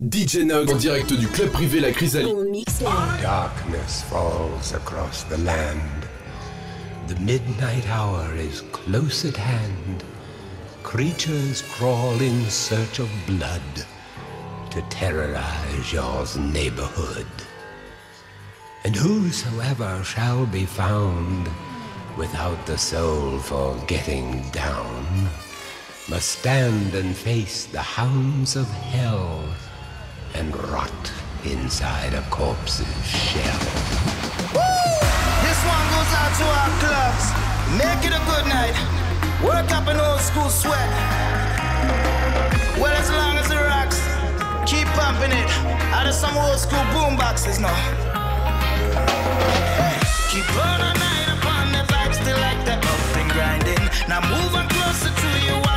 DJ Nox en direct du club privé La Chrysalide. Darkness falls across the land. The midnight hour is close at hand. Creatures crawl in search of blood to terrorize your neighborhood. And whosoever shall be found without the soul for getting down must stand and face the hounds of hell and rot inside a corpse's shell. Woo! This one goes out to our clubs. Make it a good night. Work up an old school sweat. Well, as long as it rocks, keep pumping it. Out of some old school boom boxes now. Keep on a night upon the vibe, still like that and grinding. Now move on closer to you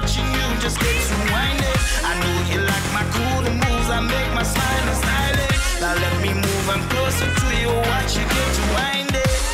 just get to winding. I know you like my cool moves, I make my smile and stylish. Now let me move on closer to you, watch you get to winding. All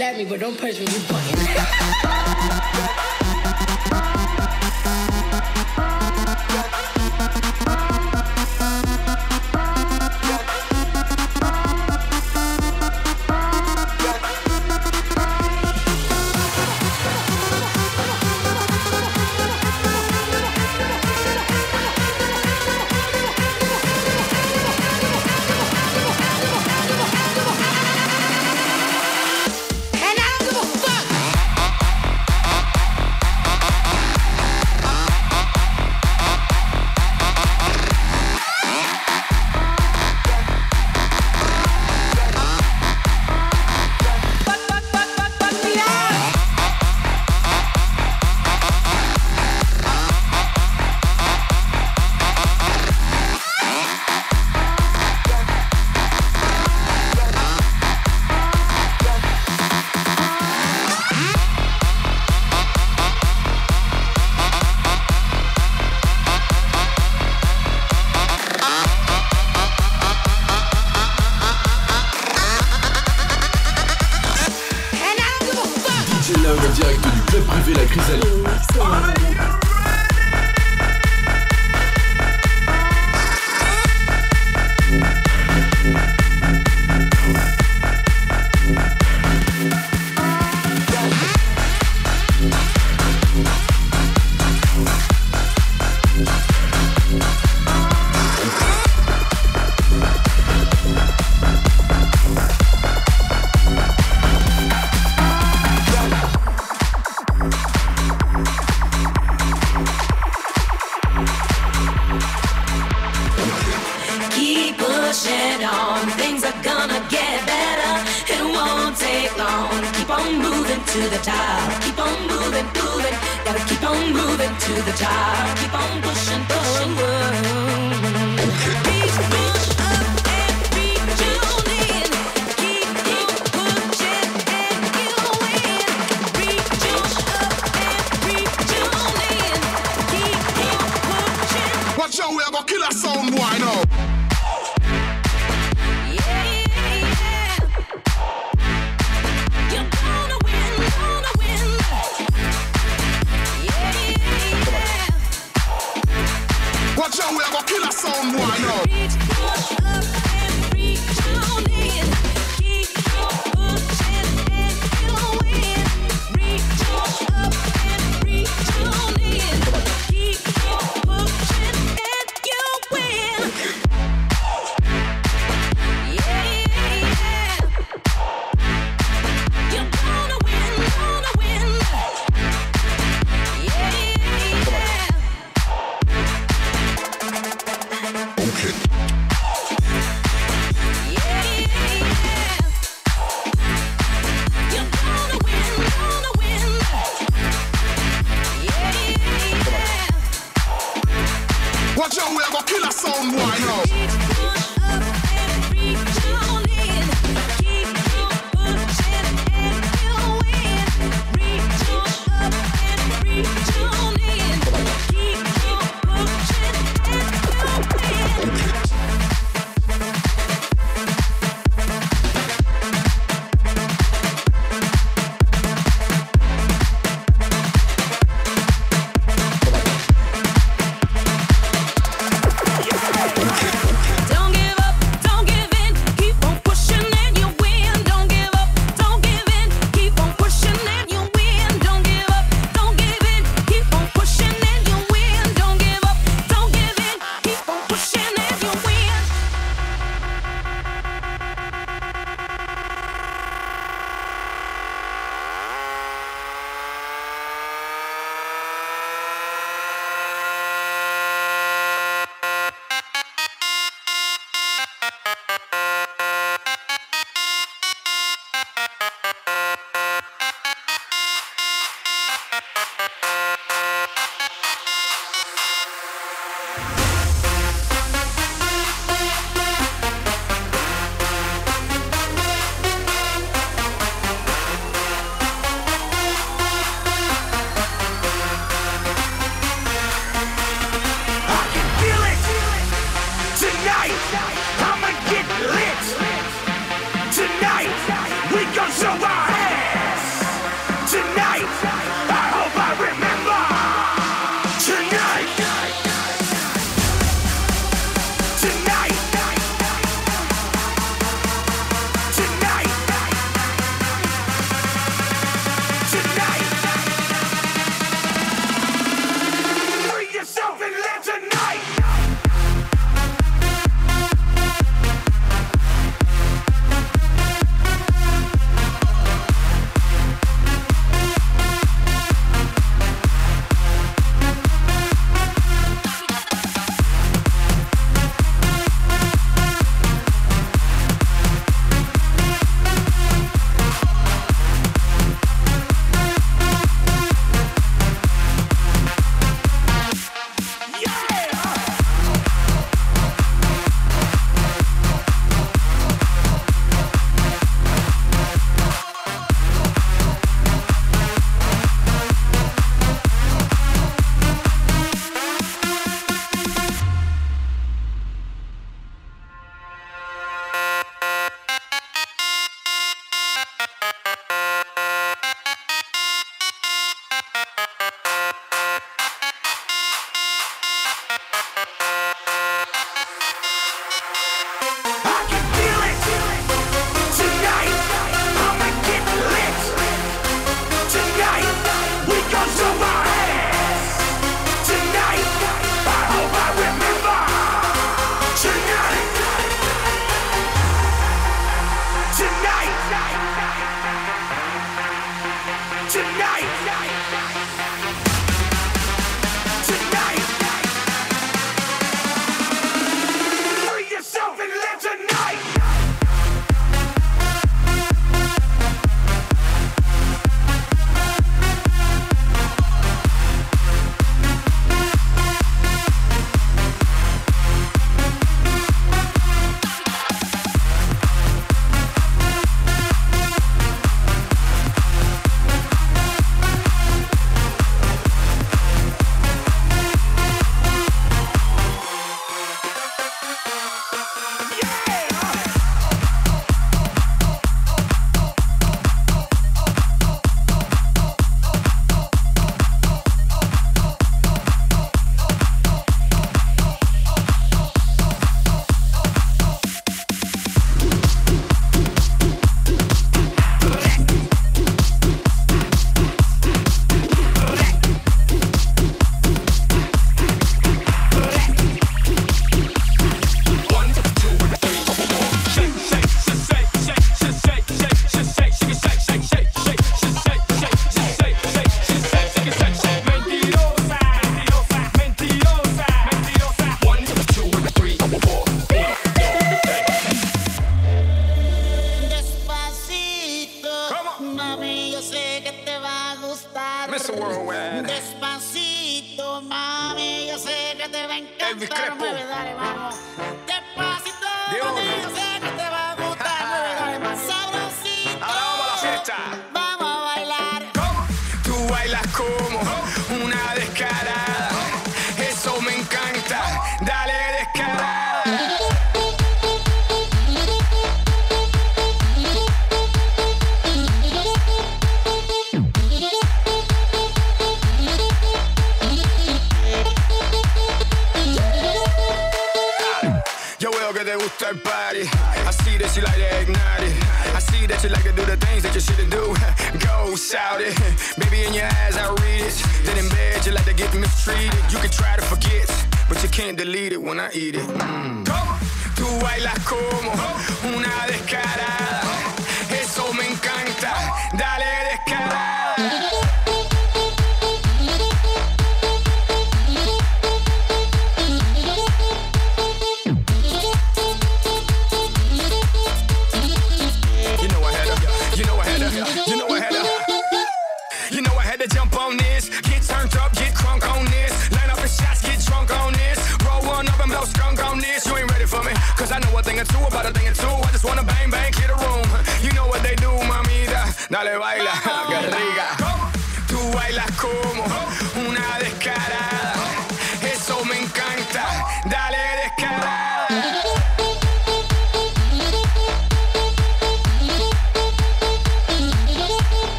slap me, but don't punch me. You fucking.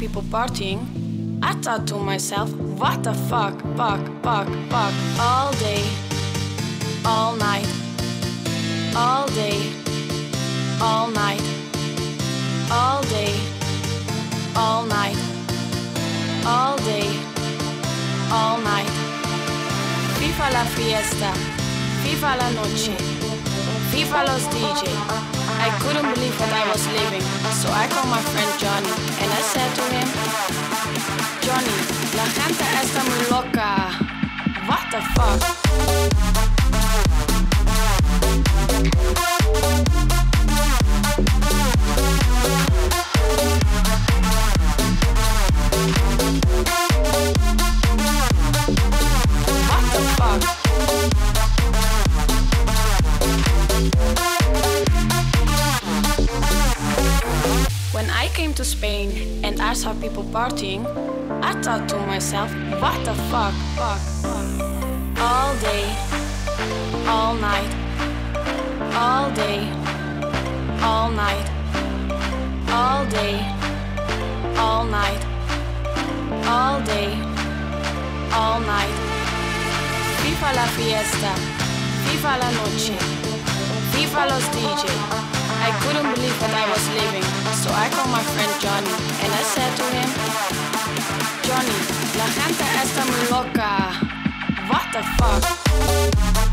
People partying, I thought to myself, what the fuck, fuck, fuck, fuck, all day, all night, all day, all night, all day, all night, all day, all night. Viva la fiesta, viva la noche, viva los DJ. I couldn't believe what I was living, so I called my friend Johnny and I said to him, Johnny, la gente está muy loca. What the fuck? People partying, I thought to myself, what the fuck, fuck, fuck. All day, all night, all day, all night, all day, all night, all day, all night. Viva la fiesta, viva la noche, viva los DJ. I couldn't believe what I was living, so I called my friend Johnny and I said to him, Johnny, la gente está muy loca. What the fuck?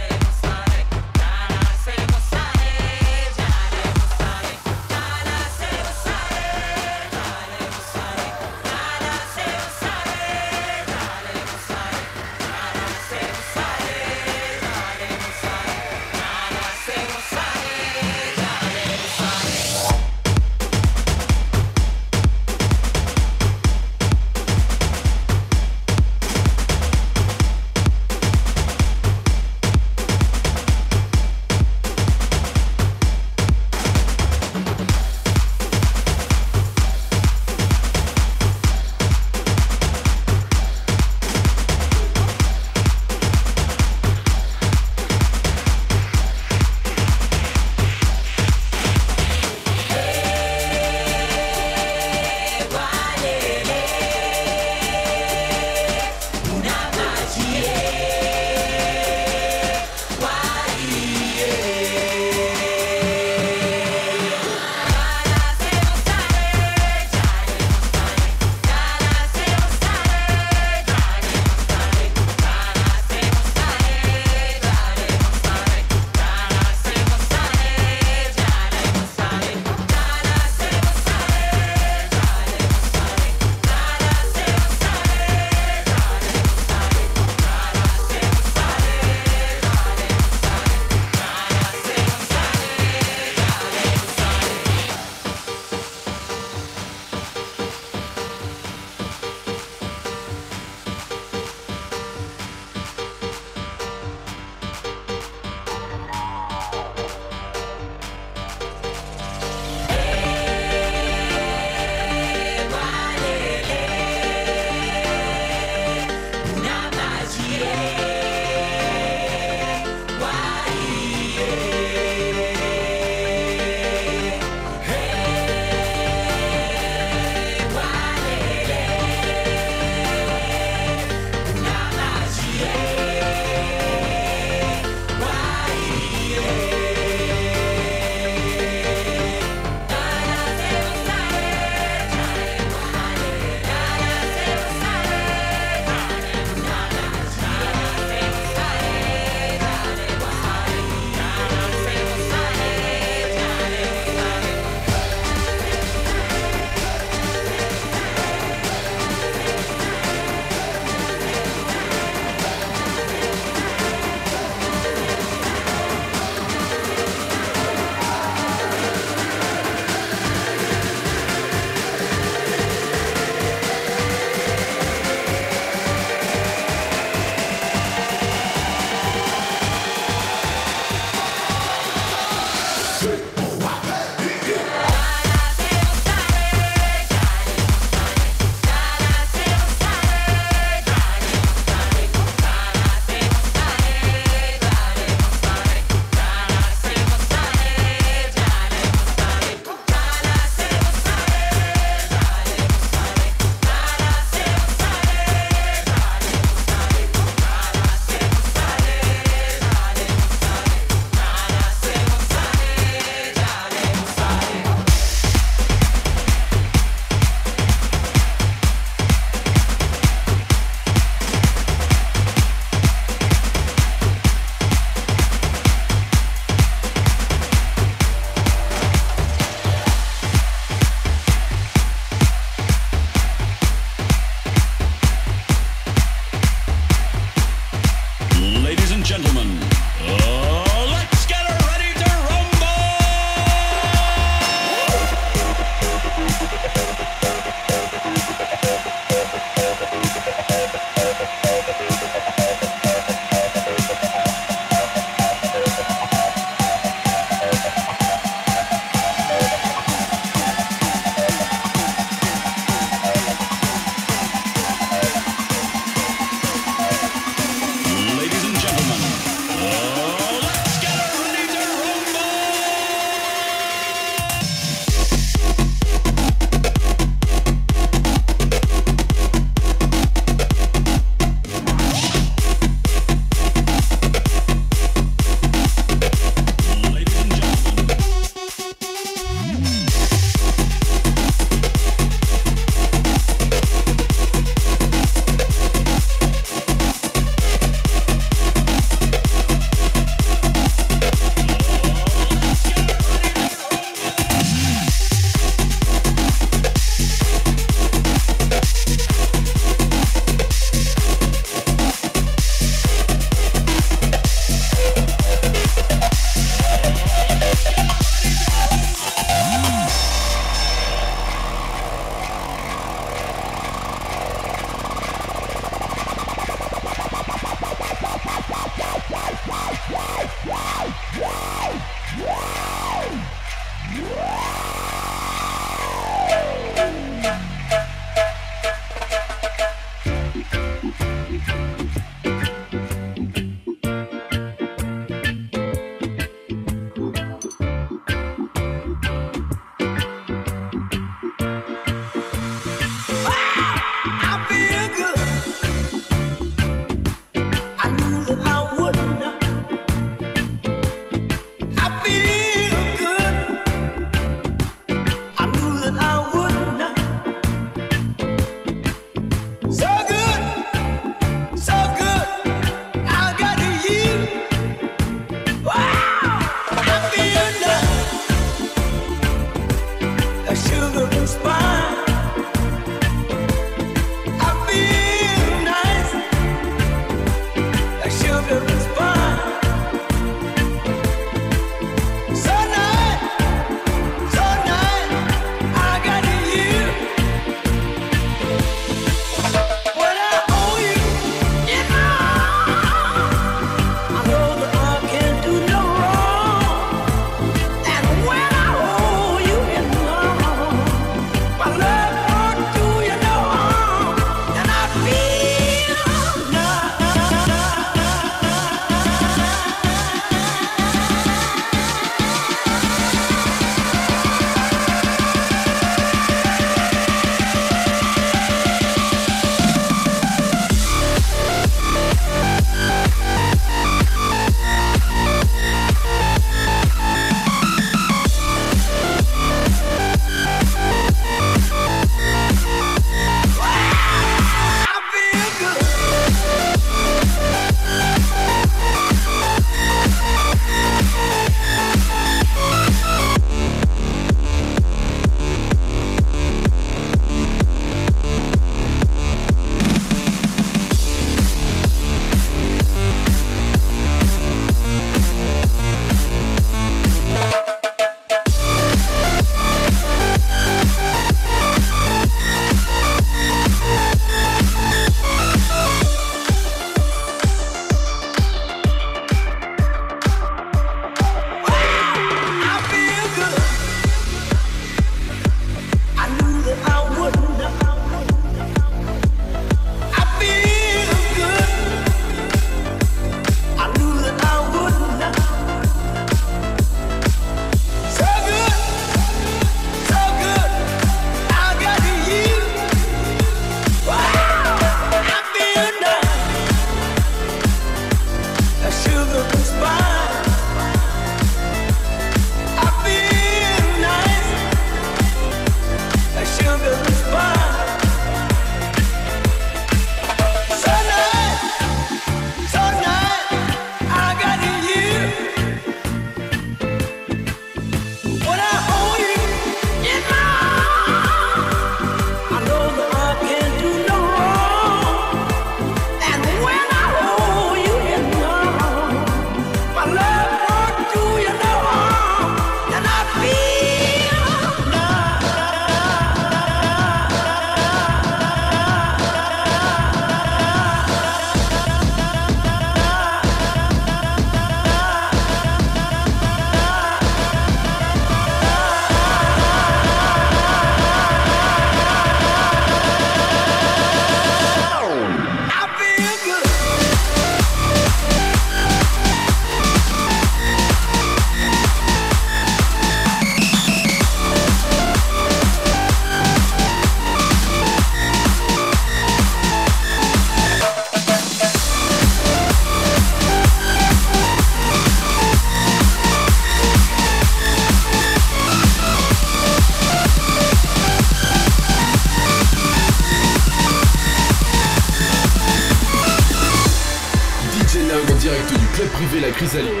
Chrysalis.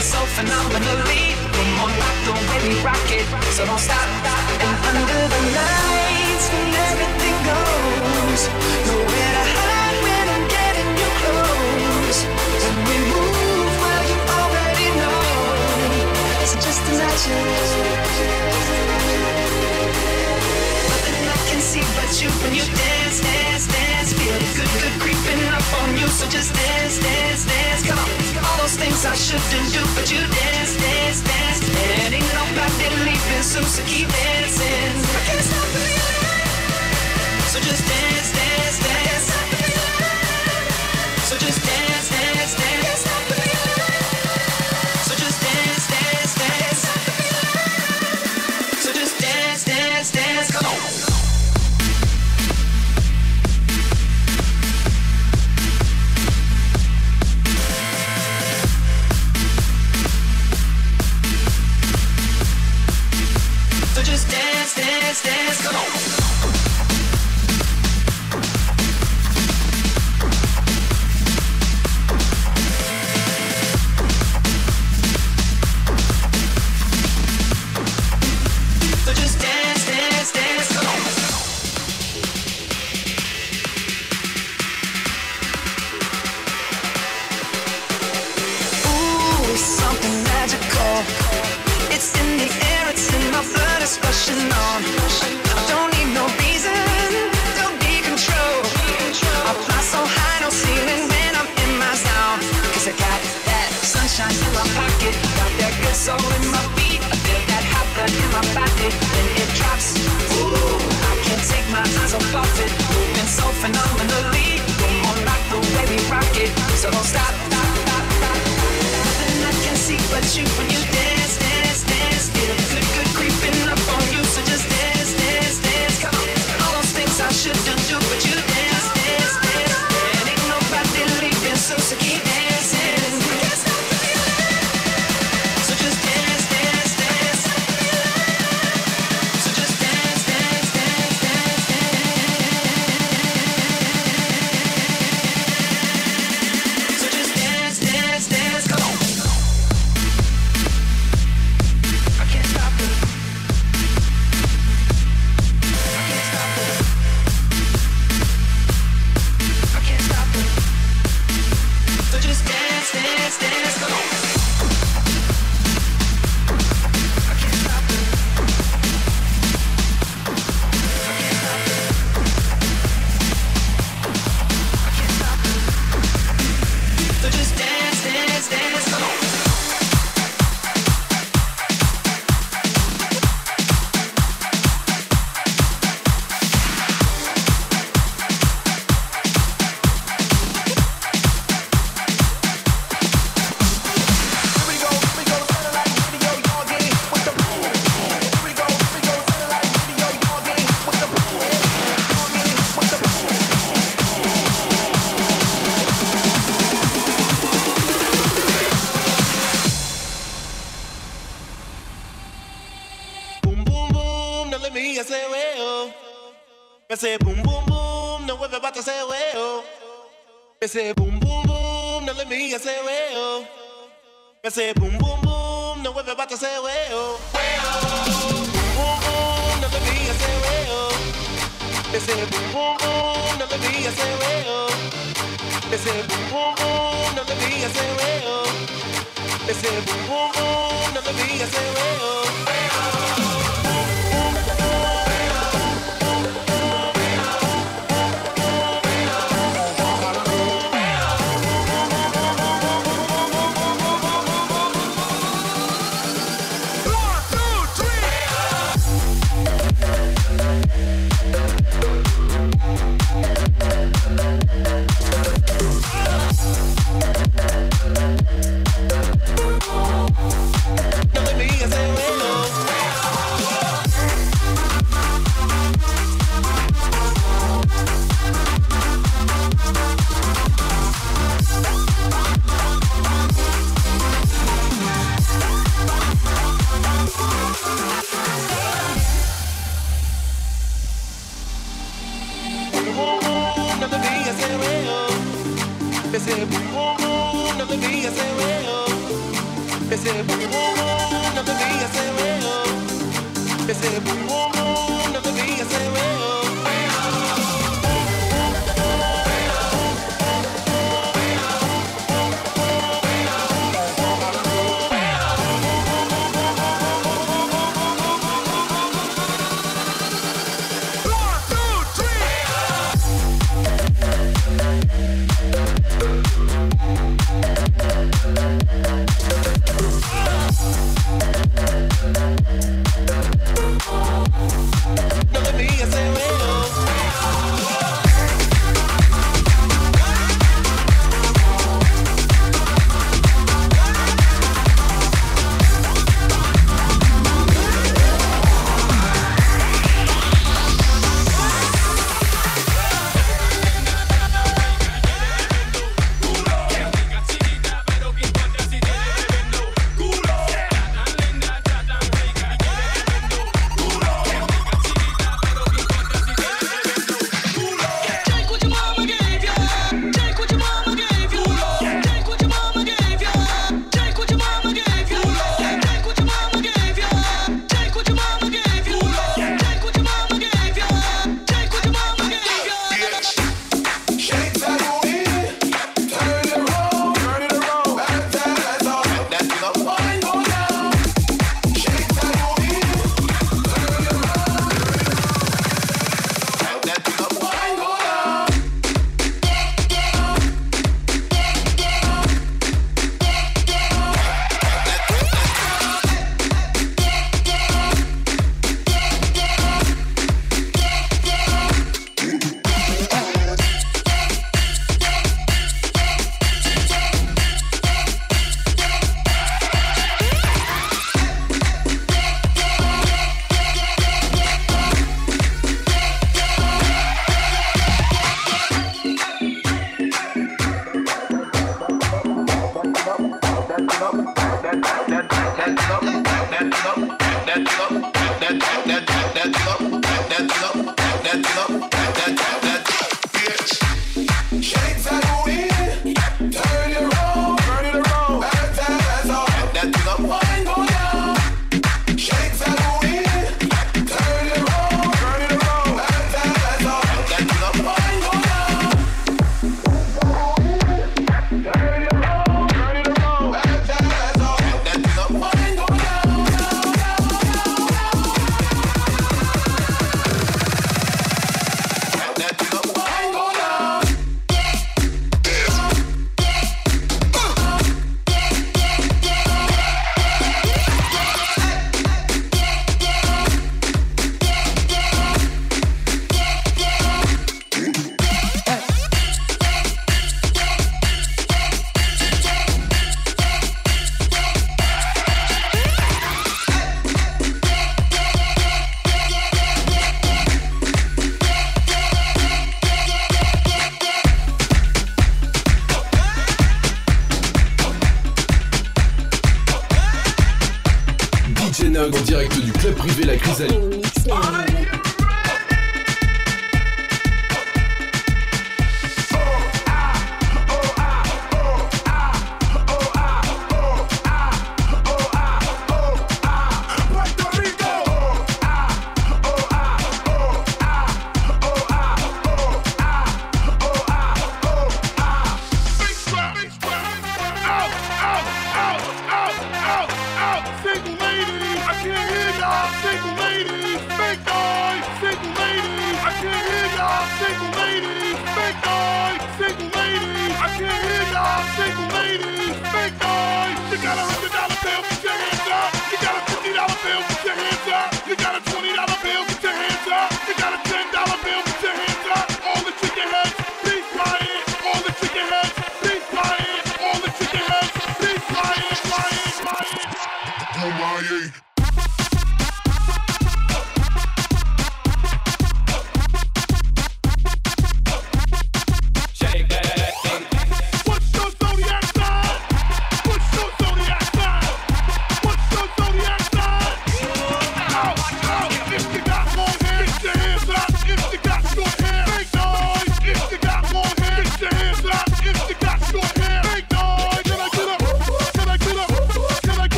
moving so phenomenally. Come on back the way we rock it, so don't stop. And under the lights when everything goes, nowhere to hide when I'm getting you close. When we move, well you already know. It's just imagine. Nothing I can see but you when you dance, dance, dance. Good, good creeping up on you, so just dance, dance, dance. Come on, all those things I shouldn't do, but you dance, dance, dance. And ain't nobody leaving soon, so keep dancing. I can't stop feeling. So just dance.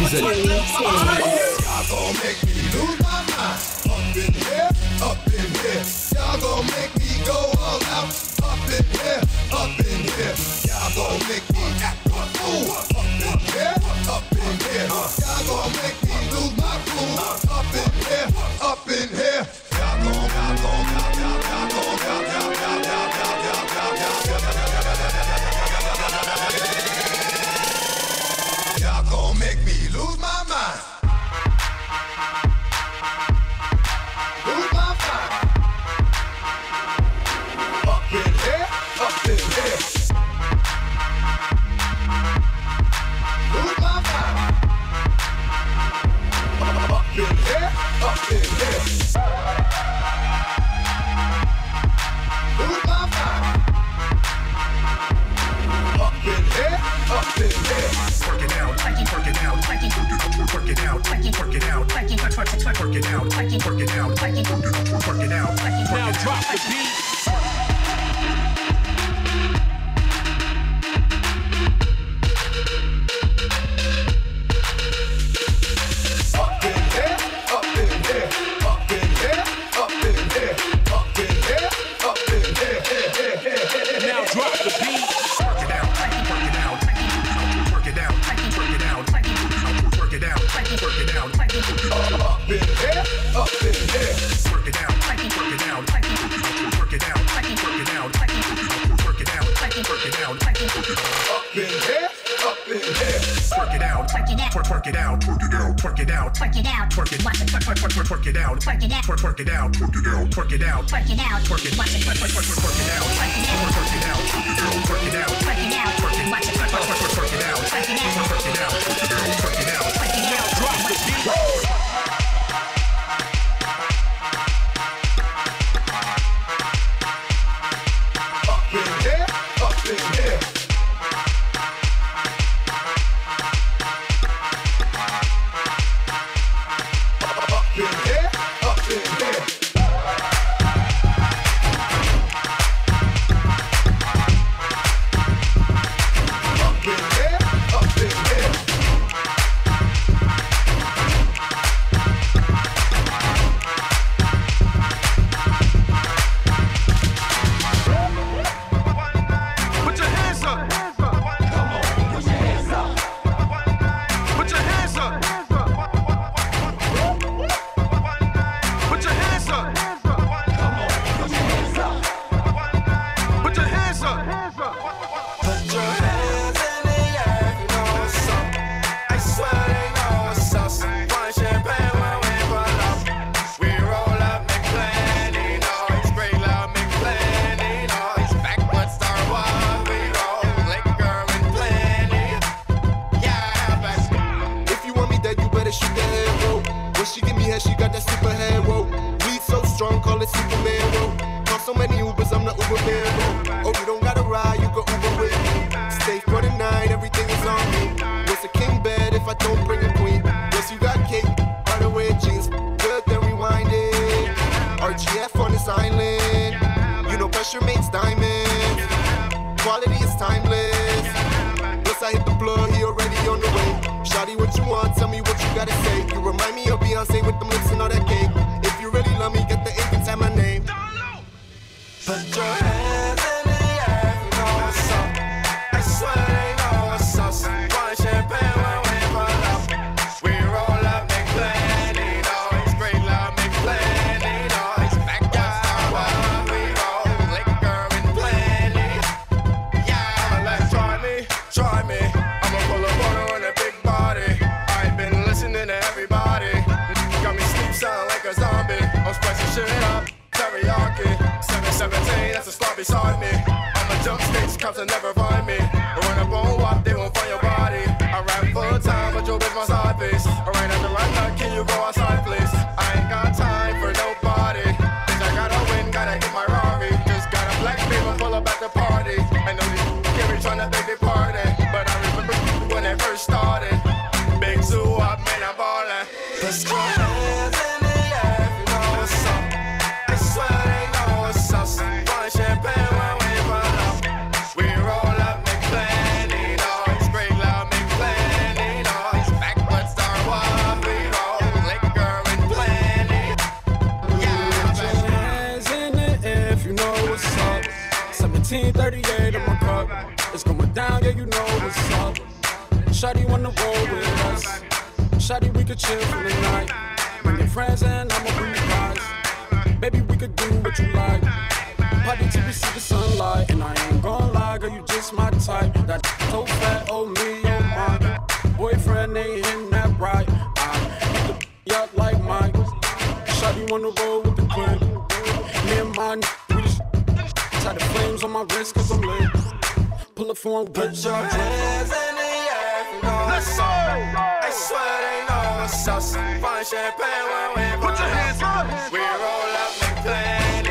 Chrysalide. Watch it, work, work, work, work, work it out. Work it out, work it out. Shit up, teriyaki. 717, that's a sloppy beside me. I'm a jump stage, cops will never find me. But when I bone up, they won't find your body. I rap full time, but your bitch my side piece. Alright, the right now, can you go outside? chill for the night. Bring your I'ma bring the guys. Baby, we could do what you like. Party till we see the sunlight. And I ain't gon' lie, girl, you just my type. That so fat, oh me, oh my. Boyfriend ain't that right. I hit the like Mike. Shot you on the road with the. Me and tie the flames on my wrist cause I'm lit. Pull up for put your hands in. Let's go. I swear they know what's us. Fun champagne when we put your hands up. We roll up and play.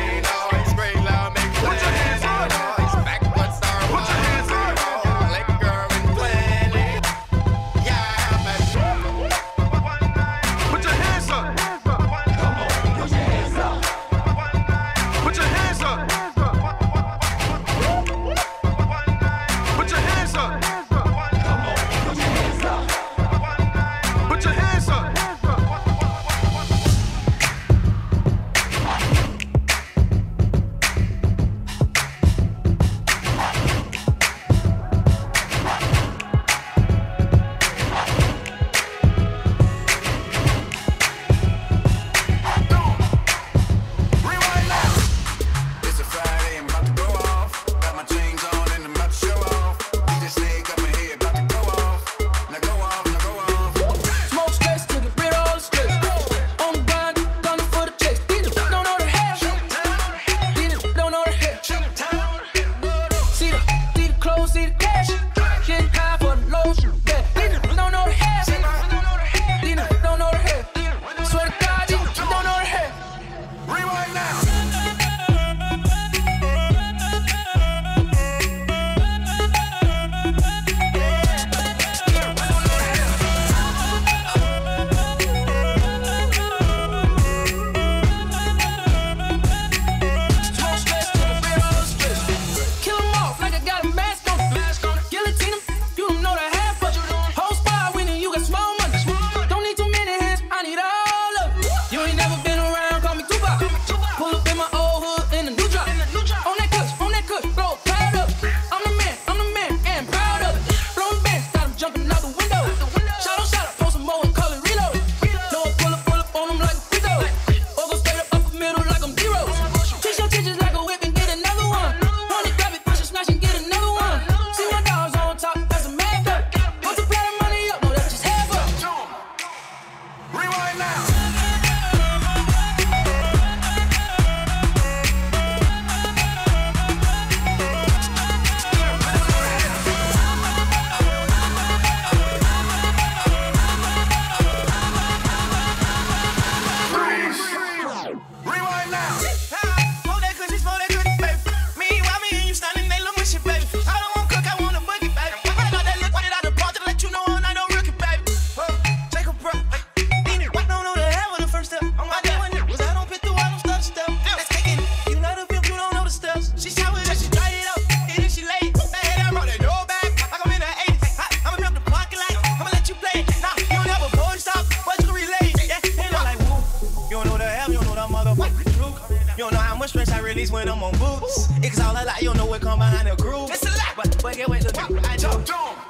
It's all a lie, you know what come behind the groove. It's a lie, but, but get what the I jump, jump.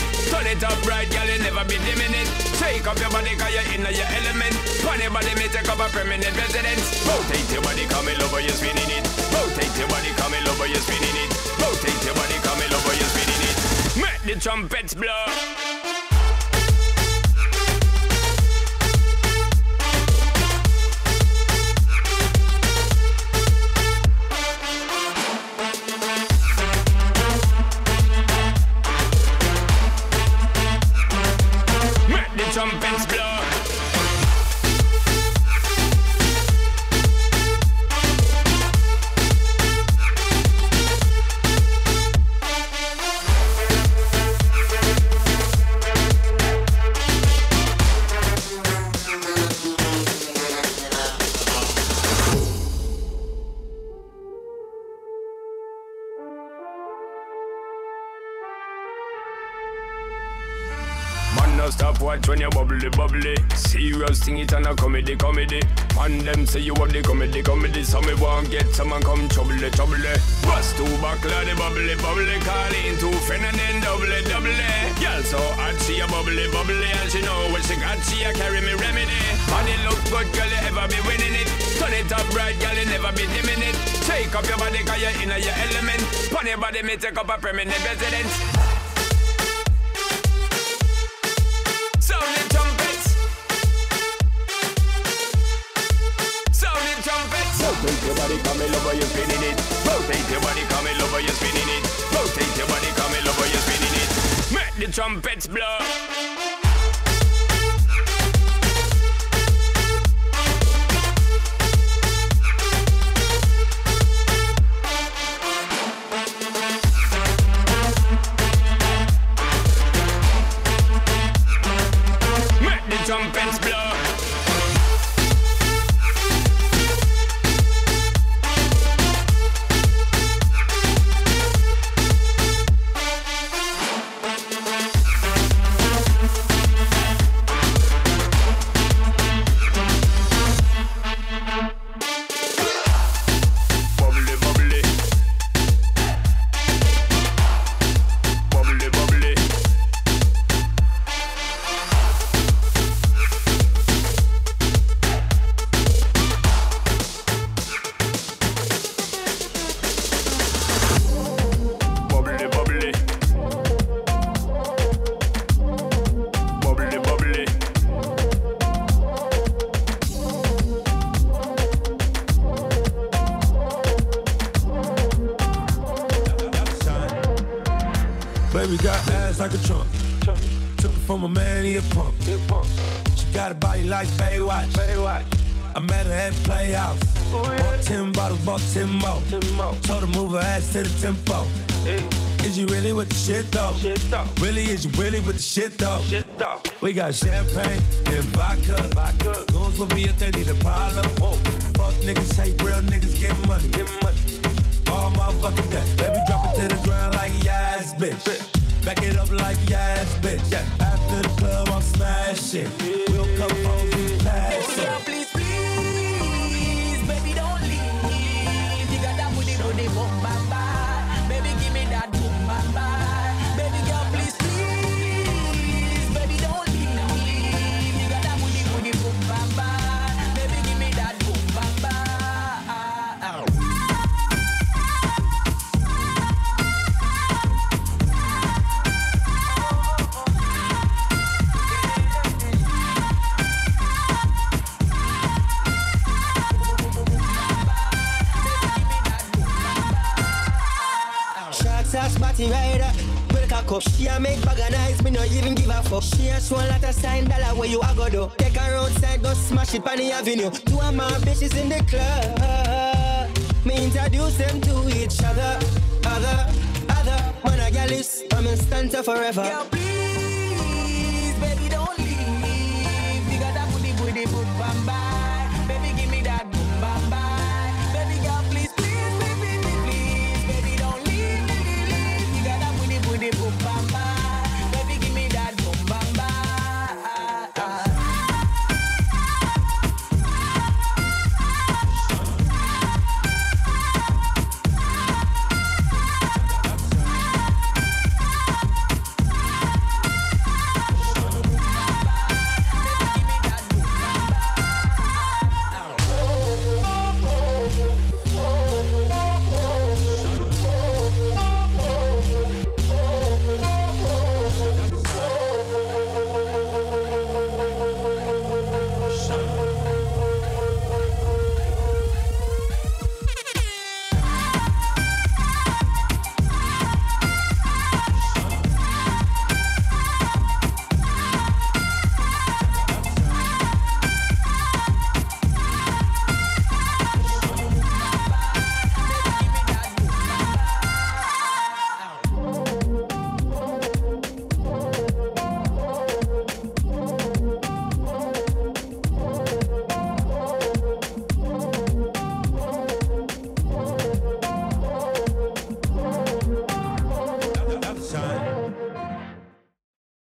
it up right, girl, you never be it Shake up your body, cause you're in your element. Funny body, may take up a permanent residence. Rotate your body, come in over, you're spinning it. Rotate your body, come in over, you're spinning it. Rotate your body, come in over, you're spinning it. Make the trumpets blow Serious thing, it and a comedy, comedy. And them say you have the comedy, comedy. So me won't get someone come trouble, the trouble. Bust two buckle the bubbly, bubbly. Call in two friend and then double, double. Girl so hot, she a bubbly, bubbly. And she know what she got, she a carry me remedy. Body look good, girl, you ever be winning it. Turn it up right, girl, you never be dimming it. Shake up your body, cause you're in your element. Pon your body, me take up a permanent residence. Rotate your body, come in over, you're spinning it. Rotate your body, come in over, you're spinning it. Rotate your body, come in over, you're spinning it. Make the trumpets blow. A a lot of sign dollar where you a go do. Take her outside, go smash it on the avenue. Two of my bitches in the club. Me introduce them to each other, other, other. Man a gal is, I'm in stanza forever. Girl,